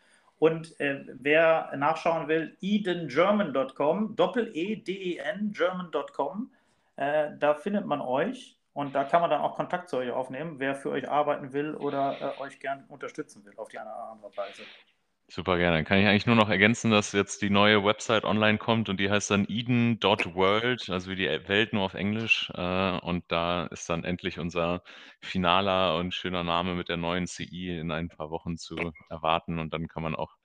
Und äh, wer nachschauen will, edengerman.com, Doppel-E-D-E-N, German.com, äh, da findet man euch und da kann man dann auch Kontakt zu euch aufnehmen, wer für euch arbeiten will oder äh, euch gern unterstützen will auf die eine oder andere Weise. Super gerne. Kann ich eigentlich nur noch ergänzen, dass jetzt die neue Website online kommt und die heißt dann eden.world, also wie die Welt nur auf Englisch. Äh, und da ist dann endlich unser finaler und schöner Name mit der neuen CI in ein paar Wochen zu erwarten. Und dann kann man auch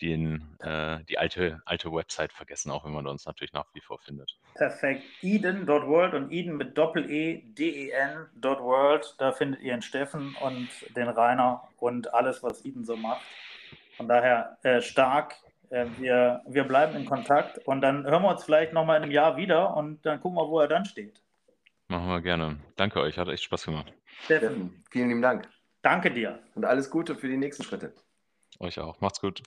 den, äh, die alte, alte Website vergessen, auch wenn man uns natürlich nach wie vor findet. Perfekt. Eden.world und Eden mit Doppel-E-D-E-N.world. Da findet ihr den Steffen und den Rainer und alles, was Eden so macht. Von daher äh, stark. Äh, wir, wir bleiben in Kontakt und dann hören wir uns vielleicht nochmal in einem Jahr wieder und dann gucken wir, wo er dann steht. Machen wir gerne. Danke euch, hat echt Spaß gemacht. Steffen, Steffen, vielen lieben Dank danke dir. und alles Gute für die nächsten Schritte. Euch auch. Macht's gut.